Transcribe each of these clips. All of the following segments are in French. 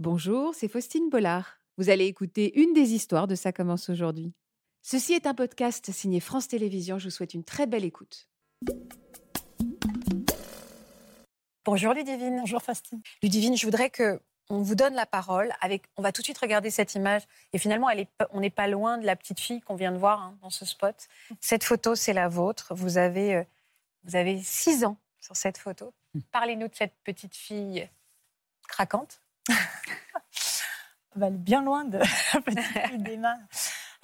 Bonjour, c'est Faustine Bollard. Vous allez écouter une des histoires de Ça commence aujourd'hui. Ceci est un podcast signé France Télévisions. Je vous souhaite une très belle écoute. Bonjour Ludivine. Bonjour Faustine. Ludivine, je voudrais que on vous donne la parole. Avec, on va tout de suite regarder cette image. Et finalement, elle est, on n'est pas loin de la petite fille qu'on vient de voir hein, dans ce spot. Cette photo, c'est la vôtre. Vous avez, euh, vous avez six ans sur cette photo. Parlez-nous de cette petite fille craquante. Bah, bien loin de la petite fille d'Emma.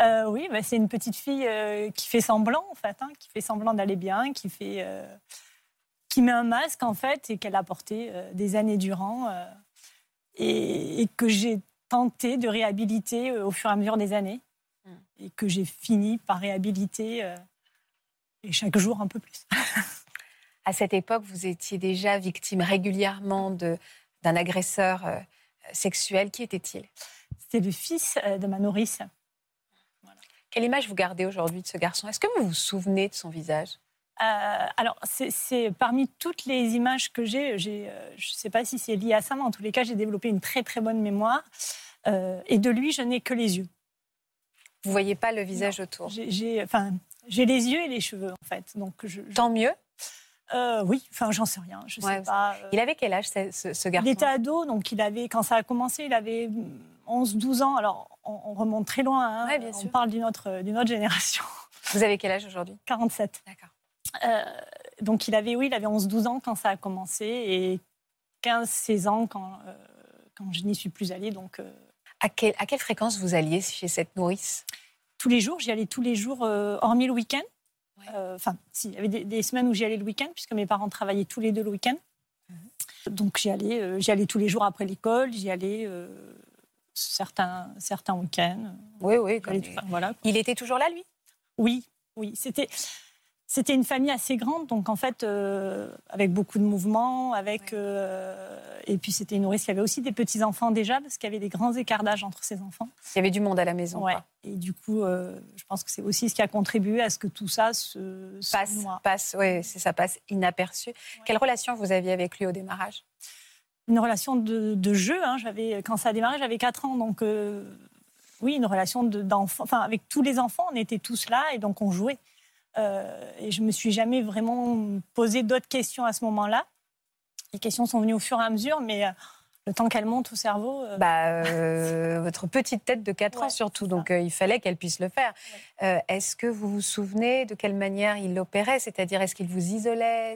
Euh, oui, bah, c'est une petite fille euh, qui fait semblant, en fait, hein, qui fait semblant d'aller bien, qui fait, euh, qui met un masque, en fait, et qu'elle a porté des années durant, et, et que j'ai tenté de réhabiliter au fur et à mesure des années, Mm. et que j'ai fini par réhabiliter, et chaque jour un peu plus. À cette époque, vous étiez déjà victime régulièrement de, d'un agresseur sexuel. Qui était-il? C'était le fils euh, de ma nourrice. Quelle image vous gardez aujourd'hui de ce garçon? Est-ce que vous vous souvenez de son visage? Euh, alors, c'est- parmi toutes les images que j'ai, euh, je ne sais pas si c'est lié à ça, mais en tous les cas, j'ai développé une très très bonne mémoire. Euh, et de lui, je n'ai que les yeux. Vous voyez pas le visage autour? J'ai, enfin, j'ai les yeux et les cheveux, en fait. Donc, je, je- Tant mieux. Euh, oui, enfin, j'en sais rien. Je Ouais, sais pas. euh, Il avait quel âge ce, ce- ce il garçon était ado, donc il avait, quand ça a commencé, il avait 11-12 ans. Alors, on, on remonte très loin. hein. Ouais, bien on sûr. parle d'une autre, d'une autre génération. Vous avez quel âge aujourd'hui? 47. D'accord. Euh, donc il avait, oui, il avait 11-12 ans quand ça a commencé et 15-16 ans quand, euh, quand je n'y suis plus allée. Donc euh, À, quelle- à quelle fréquence vous alliez chez cette nourrice? Tous les jours, j'y allais tous les jours, euh, hormis le week-end. Euh, Enfin, si, il y avait des, des semaines où j'y allais le week-end puisque mes parents travaillaient tous les deux le week-end. Mhm. Donc j'y allais, euh, j'y allais tous les jours après l'école, j'y allais euh, certains, certains week-ends. Oui, oui. Comme tout- voilà. Il était toujours là, lui? Oui, oui. C'était, c'était une famille assez grande, donc en fait, euh, avec beaucoup de mouvements, avec euh, et puis c'était une nourrice qui avait aussi des petits enfants déjà, parce qu'il y avait des grands écarts d'âge entre ses enfants. Il y avait du monde à la maison. Ouais. quoi. Et du coup, euh, je pense que c'est aussi ce qui a contribué à ce que tout ça se, se Passe, noie. passe, ça passe inaperçu. Quelle relation vous aviez avec lui au démarrage? Une relation de, de jeu. hein. J'avais quand ça a démarré, j'avais 4 ans, donc oui, une relation de- d'enfant. Enfin, avec tous les enfants, on était tous là et donc on jouait. Euh, et je me suis jamais vraiment posé d'autres questions à ce moment-là. Les questions sont venues au fur et à mesure, mais euh, le temps qu'elles montent au cerveau. euh, bah, euh, Votre petite tête de 4 ans surtout, donc euh, il fallait qu'elle puisse le faire. Est-ce que vous vous souvenez de quelle manière il l'opérait C'est-à-dire, est-ce qu'il vous isolait?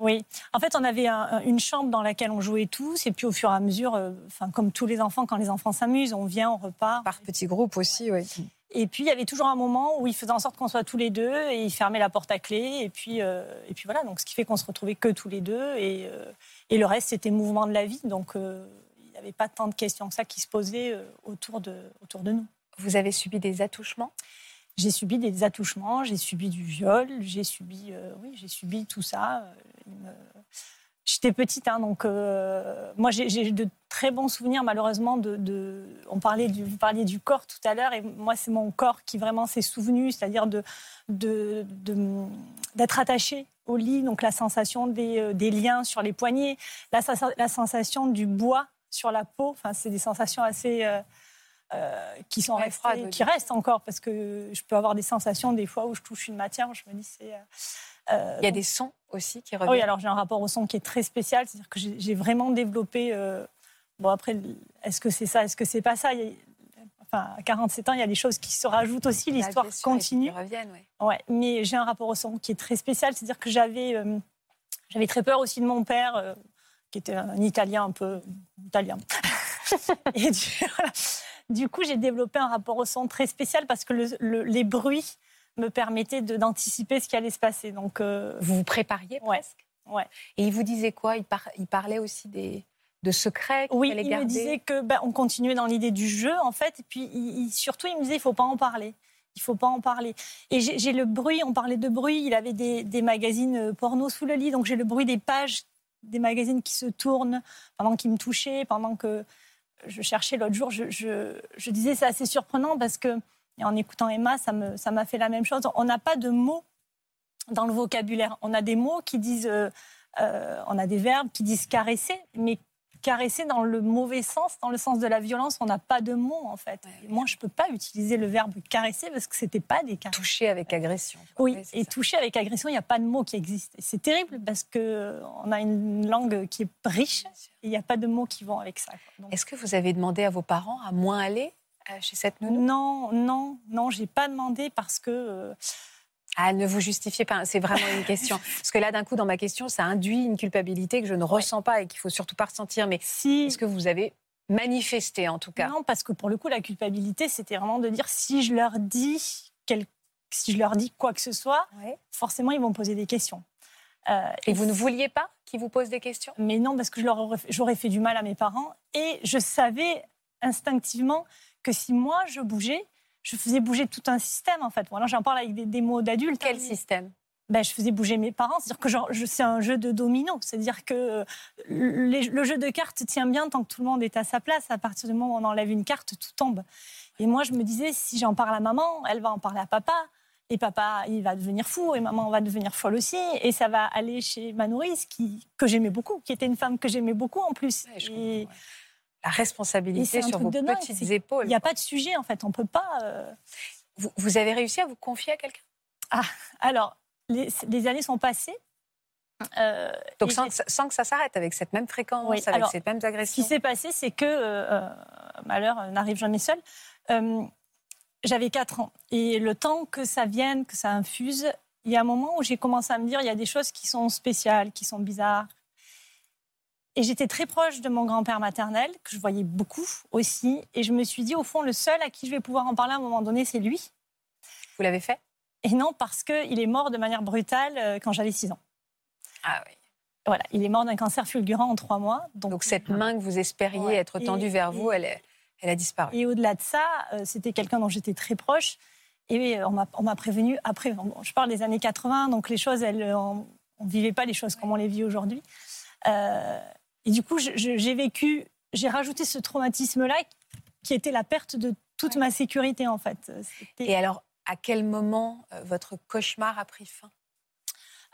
Oui, en fait, on avait un- un- une chambre dans laquelle on jouait tous, et puis au fur et à mesure, enfin, comme tous les enfants, quand les enfants s'amusent, on vient, on repart. Par petits groupes aussi, oui. Et puis, il y avait toujours un moment où il faisait en sorte qu'on soit tous les deux, et il fermait la porte à clé, et puis, euh, et puis voilà, donc ce qui fait qu'on se retrouvait que tous les deux, et, euh, et le reste, c'était mouvement de la vie, donc euh, il n'y avait pas tant de questions que ça qui se posaient autour, de, autour de nous. Vous avez subi des attouchements? J'ai subi des attouchements, j'ai subi du viol, j'ai subi, oui, j'ai subi tout ça. il me- J'étais petite, hein, donc euh, moi j'ai de très bons souvenirs malheureusement de. de- on parlait du, vous parliez du corps tout à l'heure et moi c'est mon corps qui vraiment s'est souvenu, c'est-à-dire de de- de- d'être attaché au lit, donc la sensation des, euh, des liens sur les poignets, la, sens- la sensation du bois sur la peau. Enfin, c'est des sensations assez euh, euh, qui sont restées, oui. qui restent encore parce que je peux avoir des sensations des fois où je touche une matière, où je me dis c'est. Euh, euh, Il y a donc- des sons aussi qui ah reviennent. oui, alors j'ai un rapport au son qui est très spécial, c'est-à-dire que j'ai vraiment développé. euh, bon, après, est-ce que c'est ça, est-ce que c'est pas ça? Il Enfin, à 47 ans, il y a des choses qui se rajoutent aussi, l'histoire continue. Reviennent, ouais. Ouais, mais j'ai un rapport au son qui est très spécial, c'est-à-dire que j'avais euh, j'avais très peur aussi de mon père, euh, qui était un Italien un peu italien. Et du, voilà. Du coup, j'ai développé un rapport au son très spécial parce que le- le- les bruits me permettaient de- d'anticiper ce qui allait se passer. Donc, euh, Vous vous prépariez Ouais, presque ouais. Et il vous disait quoi? Il, par- il parlait aussi des, de secrets qu'il Oui, fallait il me disait que ben, on continuait dans l'idée du jeu en fait, et puis il- il- surtout il me disait il faut pas en parler, il faut pas en parler. Et j'ai le bruit, on parlait de bruit, il avait des, des magazines euh, porno sous le lit, donc j'ai le bruit des pages des magazines qui se tournent pendant qu'il me touchait, pendant que je cherchais l'autre jour, je, je- je disais c'est assez surprenant parce que et en écoutant Emma, ça m'a fait la même chose. On n'a pas de mots dans le vocabulaire, on a des mots qui disent, euh, euh, on a des verbes qui disent caresser, mais caresser dans le mauvais sens, dans le sens de la violence. On n'a pas de mots, en fait. Ouais, moi, je ne peux pas utiliser le verbe caresser parce que ce n'était pas des caresses. Toucher avec agression. Oui, et ça. toucher avec agression, il n'y a pas de mot qui existe. Et C'est terrible parce qu'on a une langue qui est riche et il n'y a pas de mots qui vont avec ça. Est-ce que vous avez demandé à vos parents à moins aller euh, chez cette nounou non, non, non, j'ai pas demandé parce que euh, Ah, ne vous justifiez pas, c'est vraiment une question. Parce que là, d'un coup, dans ma question, ça induit une culpabilité que je ne ressens pas et qu'il faut surtout pas ressentir. Mais si est-ce que vous avez manifesté, en tout cas? Non, parce que pour le coup, la culpabilité, c'était vraiment de dire si je leur dis quel- si je leur dis quoi que ce soit, Ouais. forcément, ils vont me poser des questions. Euh, Et vous ne vouliez pas qu'ils vous posent des questions? Mais non, parce que fait- j'aurais fait du mal à mes parents. Et je savais instinctivement que si moi, je bougeais, je faisais bouger tout un système, en fait. Voilà, j'en parle avec des, des mots d'adultes. Quel hein. système? Ben, je faisais bouger mes parents. C'est-à-dire que genre, je- c'est un jeu de domino. C'est-à-dire que euh, les- le jeu de cartes tient bien tant que tout le monde est à sa place. À partir du moment où on enlève une carte, tout tombe. Et moi, je me disais, si j'en parle à maman, elle va en parler à papa. Et papa, il va devenir fou. Et maman va devenir folle aussi. Et ça va aller chez ma nourrice, qui, que j'aimais beaucoup, qui était une femme que j'aimais beaucoup en plus. Ouais, je Et. La responsabilité sur vos dingue, petites épaules. il n'y a pas de sujet, en fait. On peut pas. euh, Vous, vous avez réussi à vous confier à quelqu'un? Alors, les, les années sont passées. Euh, Donc sans, que ça- sans que ça s'arrête, avec cette même fréquence, Oui, avec alors, ces mêmes Ce qui s'est passé, c'est que, euh, malheur n'arrive jamais seul, j'avais 4 ans. Et le temps que ça vienne, que ça infuse, il y a un moment où j'ai commencé à me dire, il y a des choses qui sont spéciales, qui sont bizarres. Et j'étais très proche de mon grand-père maternel, que je voyais beaucoup aussi. Et je me suis dit, au fond, le seul à qui je vais pouvoir en parler à un moment donné, c'est lui. Vous l'avez fait? Et non, parce qu'il est mort de manière brutale euh, quand j'avais 6 ans. Ah oui. Voilà, il est mort d'un cancer fulgurant en 3 mois. Donc, Donc cette main que vous espériez Ouais. être tendue Et- vers vous, et- elle, est- elle a disparu. Et au-delà de ça, euh, c'était quelqu'un dont j'étais très proche. Et euh, on m'a- prévenu après. bon, je parle des années 80, donc les choses, elles, on ne vivait pas les choses comme on les vit aujourd'hui. Euh, et du coup, j'ai vécu, j'ai rajouté ce traumatisme-là qui était la perte de toute ma sécurité en fait. Et alors, à quel moment euh, votre cauchemar a pris fin?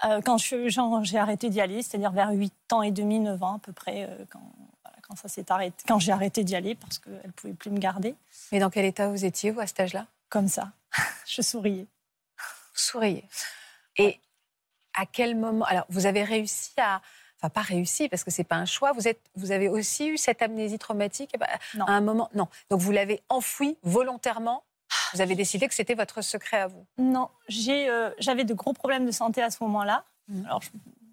Euh, quand j'ai arrêté d'y aller, c'est-à-dire vers 8 ans et demi, 9 ans à peu près, euh, quand, voilà, quand ça s'est arrêté, quand j'ai arrêté d'y aller parce qu'elle ne pouvait plus me garder. Mais dans quel état vous étiez, vous, à cet âge-là? Comme ça, je souriais. Vous souriez. Et à quel moment Alors, vous avez réussi à. Enfin, pas réussi, parce que c'est pas un choix. Vous, êtes, vous avez aussi eu cette amnésie traumatique eh ben, Non. à un moment. Non. Donc, vous l'avez enfoui volontairement. Vous avez décidé que c'était votre secret à vous. Non, j'ai, euh, j'avais de gros problèmes de santé à ce moment-là. Mhm. Alors, je-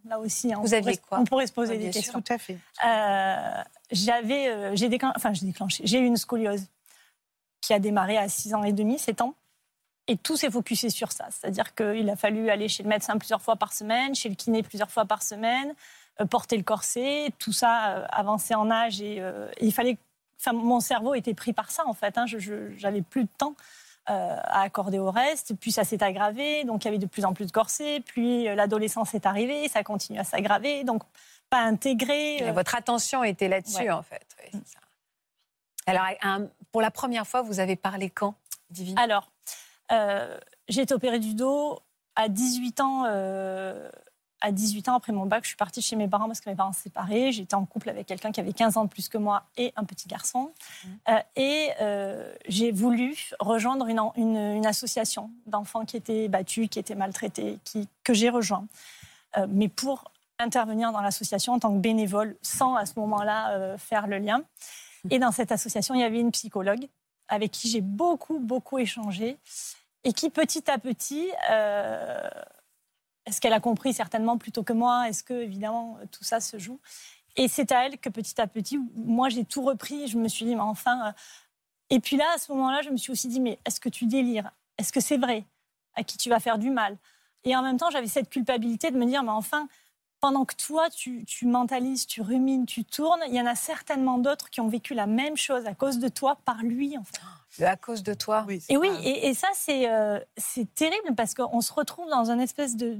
là aussi, hein, on, Vous pourrait, aviez quoi on pourrait se poser des questions. Tout à fait. Euh, j'avais, euh, j'ai déclen- enfin, déclenché, j'ai eu une scoliose qui a démarré à 6 ans et demi, 7 ans. Et tout s'est focusé sur ça. C'est-à-dire qu'il a fallu aller chez le médecin plusieurs fois par semaine, chez le kiné plusieurs fois par semaine, porter le corset, tout ça euh, avançait en âge. Et, euh, et il fallait. Enfin, mon cerveau était pris par ça, en fait. hein. Je- j'avais plus de temps euh, à accorder au reste. Puis ça s'est aggravé. Donc il y avait de plus en plus de corsets. Puis euh, l'adolescence est arrivée. Ça continue à s'aggraver. Donc pas intégré. Euh, Votre attention était là-dessus, ouais. en fait. Oui, c'est ça. Alors, un- pour la première fois, vous avez parlé quand, Divine? Alors, euh, j'ai été opérée du dos à 18 ans. À 18 ans, après mon bac, je suis partie chez mes parents parce que mes parents se séparaient. J'étais en couple avec quelqu'un qui avait 15 ans de plus que moi et un petit garçon. Euh, et euh, j'ai voulu rejoindre une, une- une association d'enfants qui étaient battus, qui étaient maltraités, qui, que j'ai rejoint. Euh, mais pour intervenir dans l'association en tant que bénévole, sans à ce moment-là faire le lien. Et dans cette association, il y avait une psychologue avec qui j'ai beaucoup, beaucoup échangé et qui, petit à petit, est-ce qu'elle a compris certainement plutôt que moi? Est-ce que, évidemment, tout ça se joue? Et c'est à elle que, petit à petit, moi, j'ai tout repris. Je me suis dit, mais enfin. euh, Et puis là, à ce moment-là, je me suis aussi dit, mais est-ce que tu délires? Est-ce que c'est vrai? À qui tu vas faire du mal? Et en même temps, j'avais cette culpabilité de me dire, mais enfin, pendant que toi, tu, tu mentalises, tu rumines, tu tournes, il y en a certainement d'autres qui ont vécu la même chose à cause de toi, par lui, en fait. Le à cause de toi. Oui, Et oui, et, et ça, c'est euh, c'est terrible parce qu'on se retrouve dans un espèce de,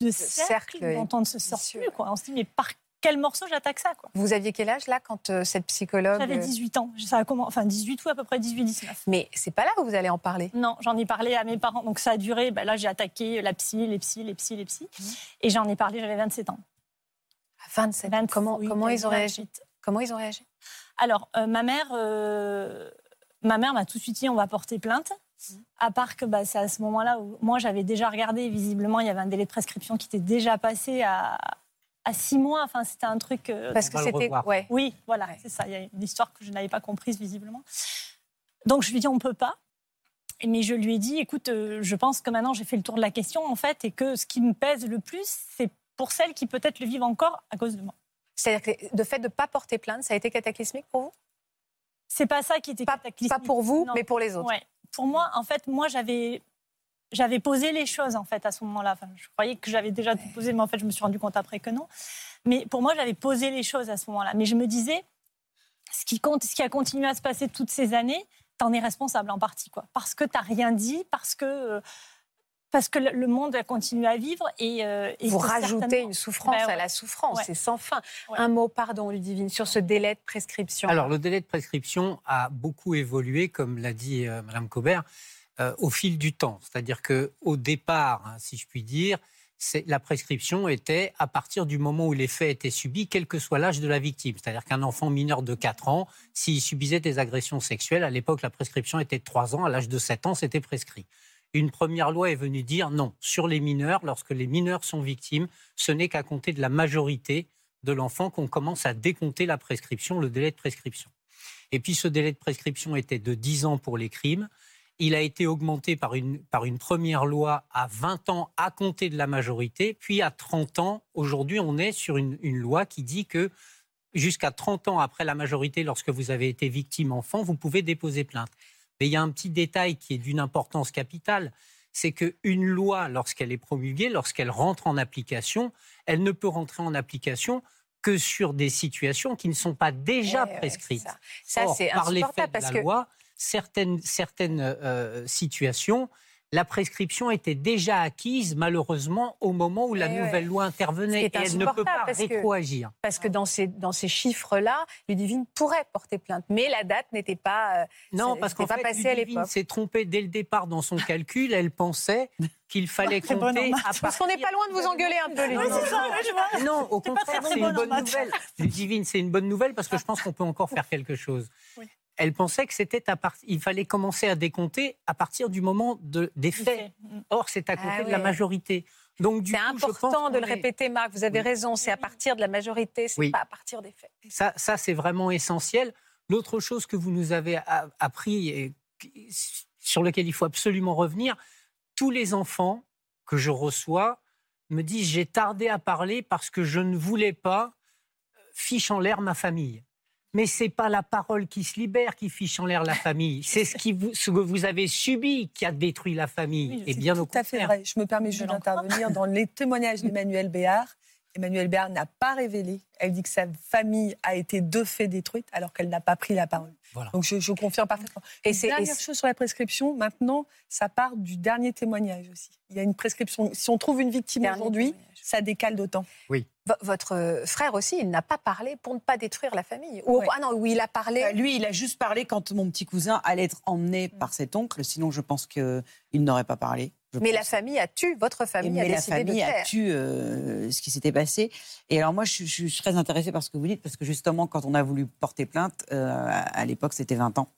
de cercle, cercle, dont on ne se sort plus. Quoi. On se dit, mais par quel morceau j'attaque ça quoi Vous aviez quel âge, là, quand euh, cette psychologue... J'avais euh, 18 ans. Ça a commen- Enfin, 18 ou à peu près 18-19. Mais c'est pas là où vous allez en parler. Non, j'en ai parlé à mes parents. Donc ça a duré. ben là, j'ai attaqué la psy, les psys, les psys, les psys. Mhm. Et j'en ai parlé, j'avais 27 ans. À 27 ans. 27, Comment, oui, comment ils ont réagi? 28. Comment ils ont réagi? Alors, euh, ma mère, euh, ma mère m'a tout de suite dit on va porter plainte. Mmh. À part que bah, c'est à ce moment-là où moi j'avais déjà regardé, visiblement il y avait un délai de prescription qui était déjà passé à, à six mois. Enfin, c'était un truc. Euh, Parce que c'était. Ouais. Oui, voilà, c'est ça. Il y a une histoire que je n'avais pas comprise visiblement. Donc je lui ai dit on peut pas. Mais je lui ai dit écoute, je pense que maintenant j'ai fait le tour de la question en fait et que ce qui me pèse le plus, c'est pour celles qui peut-être le vivent encore à cause de moi. C'est-à-dire que le fait de ne pas porter plainte, ça a été cataclysmique pour vous? C'est pas ça qui était pas, cataclysmique. Pas pour vous, mais pour les autres. Ouais. Pour moi, en fait, moi j'avais j'avais posé les choses en fait à ce moment-là. Enfin, je croyais que j'avais déjà tout posé, mais en fait, je me suis rendu compte après que non. Mais pour moi, j'avais posé les choses à ce moment-là. Mais je me disais, ce qui compte, ce qui a continué à se passer toutes ces années, t'en es responsable en partie, quoi. Parce que t'as rien dit, parce que euh, parce que le monde a continué à vivre et, euh, vous rajoutez une souffrance ben à la souffrance, c'est sans fin. Un mot, pardon, Ludivine, sur ce délai de prescription. Alors le délai de prescription a beaucoup évolué, comme l'a dit euh, Madame Cobert, euh, au fil du temps. C'est-à-dire que au départ, hein, si je puis dire, la prescription était à partir du moment où les faits étaient subis, quel que soit l'âge de la victime. C'est-à-dire qu'un enfant mineur de 4 ans, s'il subissait des agressions sexuelles, à l'époque, la prescription était de 3 ans, à l'âge de 7 ans, c'était prescrit une première loi est venue dire non, sur les mineurs, lorsque les mineurs sont victimes, ce n'est qu'à compter de la majorité de l'enfant qu'on commence à décompter la prescription, le délai de prescription. Et puis ce délai de prescription était de 10 ans pour les crimes. Il a été augmenté par une, par une première loi à 20 ans à compter de la majorité, puis à 30 ans. Aujourd'hui, on est sur une, une loi qui dit que jusqu'à 30 ans après la majorité, lorsque vous avez été victime enfant, vous pouvez déposer plainte. Mais il y a un petit détail qui est d'une importance capitale, c'est qu'une loi, lorsqu'elle est promulguée, lorsqu'elle rentre en application, elle ne peut rentrer en application que sur des situations qui ne sont pas déjà eh prescrites. ça, c'est par l'effet de la loi, certaines, certaines euh, situations la prescription était déjà acquise, malheureusement, au moment où la eh nouvelle loi intervenait. Et elle ne peut pas rétroagir. Parce que dans ces, dans ces chiffres-là, Ludivine pourrait porter plainte. Mais la date n'était pas. Euh, non, parce qu'en fait, Ludivine s'est trompée dès le départ dans son calcul. Elle pensait qu'il fallait compter. Parce qu'on n'est pas loin de vous engueuler un peu, Ludivine. non, au contraire, c'est une bonne nouvelle. Ludivine, c'est une bonne nouvelle parce que je pense qu'on peut encore faire quelque chose elle pensait que c'était à il fallait commencer à décompter à partir du moment de, des faits. Or, c'est à compter ah de la majorité. Donc, c'est important de le répéter, Marc. Vous avez raison. C'est à partir de la majorité, c'est pas à partir des faits. Ça, ça c'est vraiment essentiel. L'autre chose que vous nous avez appris et sur lequel il faut absolument revenir, tous les enfants que je reçois me disent j'ai tardé à parler parce que je ne voulais pas euh, fiche en l'air ma famille mais c'est pas la parole qui se libère qui fiche en l'air la famille. C'est ce, qui ce que vous avez subi qui a détruit la famille. et bien au contraire. Tout à fait vrai. Je me permets juste d'intervenir dans les témoignages d'Emmanuel Béard. Emmanuel Béard n'a pas révélé. Elle dit que sa famille a été de fait détruite alors qu'elle n'a pas pris la parole. Donc je, confirme parfaitement. Et c'est dernière chose sur la prescription. Maintenant, ça part du dernier témoignage aussi. Il y a une prescription. Si on trouve une victime aujourd'hui, ça décale d'autant. Oui votre euh, frère aussi, il n'a pas parlé pour ne pas détruire la famille. Ou, Ah non, oui, il a parlé. Euh, lui, il a juste parlé quand mon petit cousin allait être emmené mm. par cet oncle. Sinon, je pense qu'il n'aurait pas parlé. Mais la famille a tué, votre famille a décidé la famille a tué euh, ce qui s'était passé. Et alors moi, je, suis très intéressée par ce que vous dites, parce que justement, quand on a voulu porter plainte, à l'époque, c'était 20 ans.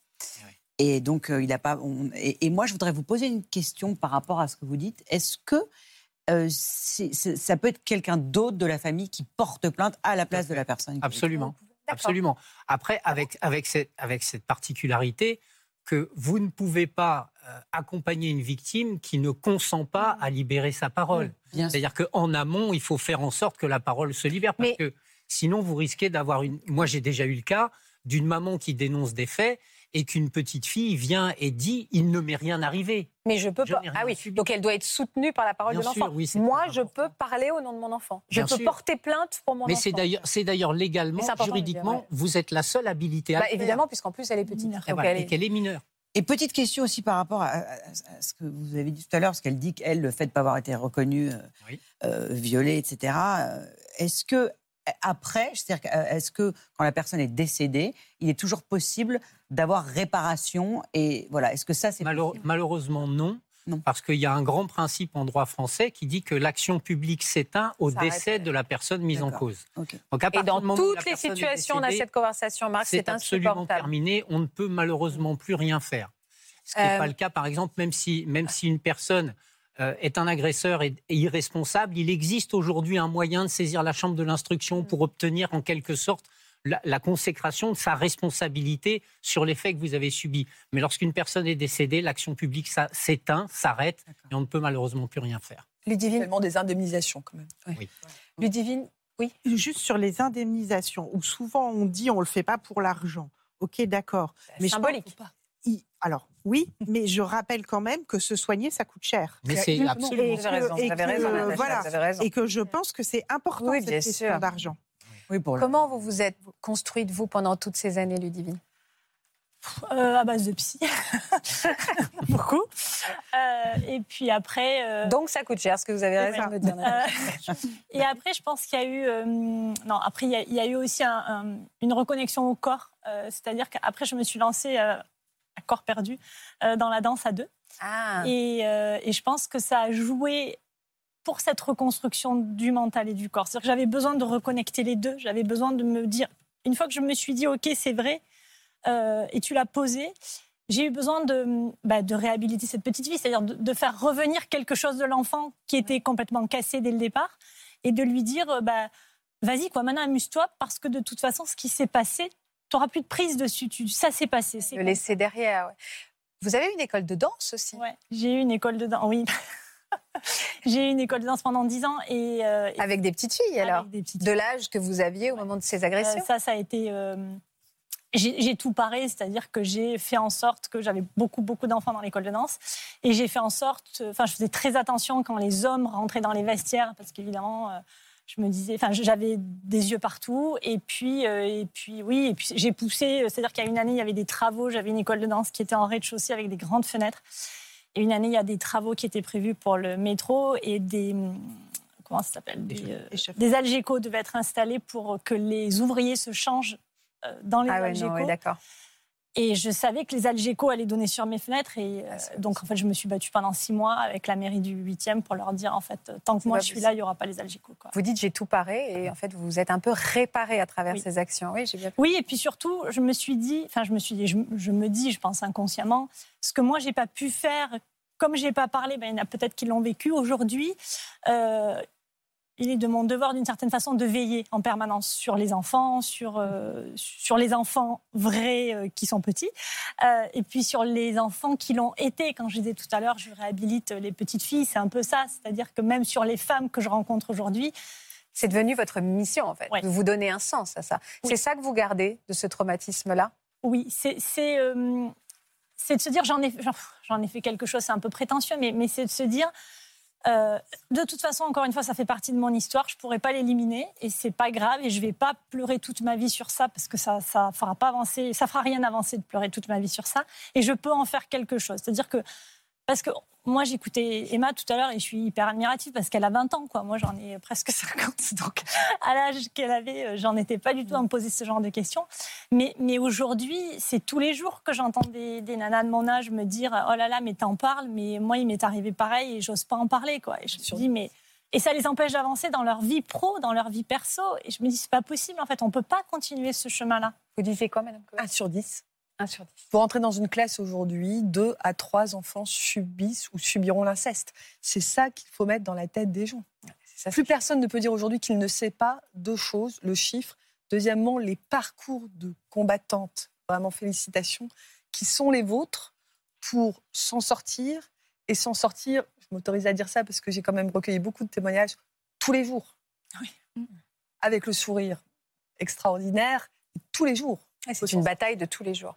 Et donc, il a pas. et, moi, je voudrais vous poser une question par rapport à ce que vous dites. Est-ce que euh, ça peut être quelqu'un d'autre de la famille qui porte plainte à la place de la personne. Absolument. Absolument. Après, avec, avec, cette, avec cette particularité que vous ne pouvez pas euh, accompagner une victime qui ne consent pas à libérer sa parole. C'est-à-dire qu'en amont, il faut faire en sorte que la parole se libère parce que sinon, vous risquez d'avoir une. Moi, j'ai déjà eu le cas d'une maman qui dénonce des faits et qu'une petite fille vient et dit il ne m'est rien arrivé. Mais je peux pas. Ah oui, donc elle doit être soutenue par la parole de l'enfant. Moi, je peux parler au nom de mon enfant. Je peux porter plainte pour mon Mais enfant. Mais c'est d'ailleurs légalement, juridiquement, vous êtes la seule habilitée à bah, Évidemment, puisqu'en plus elle est petite. Et, qu'elle est mineure. Et petite question aussi par rapport à, ce que vous avez dit tout à l'heure, parce qu'elle dit qu'elle, le fait de ne pas avoir été reconnue, euh, euh, violée, etc. Euh, est-ce que après, c'est-à-dire, est-ce que quand la personne est décédée, il est toujours possible d'avoir réparation et voilà, est-ce que ça c'est malheureusement non. Non. Parce qu'il y a un grand principe en droit français qui dit que l'action publique s'éteint au décès de la personne mise en cause. Donc, Et dans toutes les situations, on a cette conversation, Marc, c'est absolument terminé. On ne peut malheureusement plus rien faire. Ce qui n'est pas euh, le cas, par exemple, même si, même si une personne euh, est un agresseur et, irresponsable, il existe aujourd'hui un moyen de saisir la chambre de l'instruction pour obtenir en quelque sorte la, consécration de sa responsabilité sur les faits que vous avez subis. Mais lorsqu'une personne est décédée, l'action publique s'éteint, s'arrête, et on ne peut malheureusement plus rien faire. Ludivine des indemnisations quand même. Oui. Ludivine, oui. Juste sur les indemnisations, où souvent on dit on ne le fait pas pour l'argent. Ok, d'accord. Mais symbolique. Alors, oui, mais je rappelle quand même que se soigner, ça coûte cher. Mais c'est absolument. Vous avez raison. Voilà. Et que je pense que c'est important cette question d'argent. Oui, pour Comment vous vous êtes construite, vous, pendant toutes ces années, Ludivine? Euh, à base de psy. Beaucoup. Euh, et puis après. Euh, Donc ça coûte cher, ce que vous avez raison de dire. et après, je pense qu'il y a eu. non, après, il y, a, eu aussi une reconnexion au corps. C'est-à-dire qu'après, je me suis lancée à corps perdu euh, dans la danse à deux. Ah. Et, euh, et, je pense que ça a joué pour cette reconstruction du mental et du corps. C'est-à-dire que j'avais besoin de reconnecter les deux. J'avais besoin de me dire, une fois que je me suis dit, OK, c'est vrai, euh, et tu l'as posé, j'ai eu besoin de, bah, de réhabiliter cette petite vie, c'est-à-dire de, de, faire revenir quelque chose de l'enfant qui était complètement cassé dès le départ, et de lui dire, bah, vas-y, quoi, maintenant amuse-toi, parce que de toute façon, ce qui s'est passé, tu n'auras plus de prise dessus. Tu, ça s'est passé. Le laisser derrière. Vous avez eu une école de danse aussi? Oui, j'ai eu une école de danse, oui. j'ai eu une école de danse pendant 10 ans. Et, euh, Avec des petites filles alors? De l'âge que vous aviez au moment de ces agressions? euh, Ça, ça a été... Euh, j'ai tout paré, c'est-à-dire que j'ai fait en sorte que j'avais beaucoup, beaucoup d'enfants dans l'école de danse. Et j'ai fait en sorte... Enfin, je faisais très attention quand les hommes rentraient dans les vestiaires, parce qu'évidemment je me disais, enfin, j'avais des yeux partout. Et puis, euh, et puis oui, et puis j'ai poussé. C'est-à-dire qu'il y a une année, il y avait des travaux. J'avais une école de danse qui était en rez-de-chaussée avec des grandes fenêtres. Et une année, il y a des travaux qui étaient prévus pour le métro et des comment ça s'appelle? Des, des, euh, devaient être installés pour que les ouvriers se changent euh, dans les ah ouais, d'accord. Et je savais que les Algeco allaient donner sur mes fenêtres. Et ah, euh, donc, en fait, je me suis battue pendant six mois avec la mairie du 8e pour leur dire, en fait, tant que moi je suis là, il n'y aura pas les Algeco. Vous dites, j'ai tout paré. Et en fait, vous vous êtes un peu réparé à travers ces actions. Oui, j'ai bien Oui, et puis surtout, je me suis dit, enfin, je me suis dit, je, me dis, je pense inconsciemment, ce que moi, j'ai pas pu faire comme j'ai pas parlé, ben, il y en a peut-être qui l'ont vécu aujourd'hui. Euh, il est de mon devoir d'une certaine façon de veiller en permanence sur les enfants, sur, euh, sur les enfants vrais euh, qui sont petits, euh, et puis sur les enfants qui l'ont été. Quand je disais tout à l'heure, je réhabilite les petites filles, c'est un peu ça. C'est-à-dire que même sur les femmes que je rencontre aujourd'hui, c'est devenu votre mission, en fait, de vous donner un sens à ça. C'est ça que vous gardez de ce traumatisme-là? Oui, c'est de se dire, j'en ai, j'en ai fait quelque chose, c'est un peu prétentieux, mais, mais c'est de se dire, euh, de toute façon, encore une fois, ça fait partie de mon histoire. Je pourrais pas l'éliminer et c'est pas grave. Et je vais pas pleurer toute ma vie sur ça parce que ça, ça fera pas avancer, ça fera rien avancer de pleurer toute ma vie sur ça. Et je peux en faire quelque chose. C'est-à-dire que parce que moi, j'écoutais Emma tout à l'heure et je suis hyper admirative parce qu'elle a 20 ans. Quoi. Moi, j'en ai presque 50. Donc, à l'âge qu'elle avait, euh, j'en étais pas du tout à me poser ce genre de questions. Mais, mais aujourd'hui, c'est tous les jours que j'entends des, des, nanas de mon âge me dire Oh là là, mais t'en parles. Mais moi, il m'est arrivé pareil et j'ose pas en parler. Quoi. Et je me dis Mais. Et ça les empêche d'avancer dans leur vie pro, dans leur vie perso. Et je me dis, c'est pas possible, en fait, on peut pas continuer ce chemin-là. Vous disiez quoi, madame 1 sur 10. 1 sur 10. Pour entrer dans une classe aujourd'hui, deux à trois enfants subissent ou subiront l'inceste. C'est ça qu'il faut mettre dans la tête des gens. Plus personne ne peut dire aujourd'hui qu'il ne sait pas deux choses, le chiffre. Deuxièmement, les parcours de combattantes, vraiment félicitations, qui sont les vôtres pour s'en sortir et s'en sortir, je m'autorise à dire ça parce que j'ai quand même recueilli beaucoup de témoignages, tous les jours. Oui. Avec le sourire extraordinaire, tous les jours. C'est une bataille de tous les jours.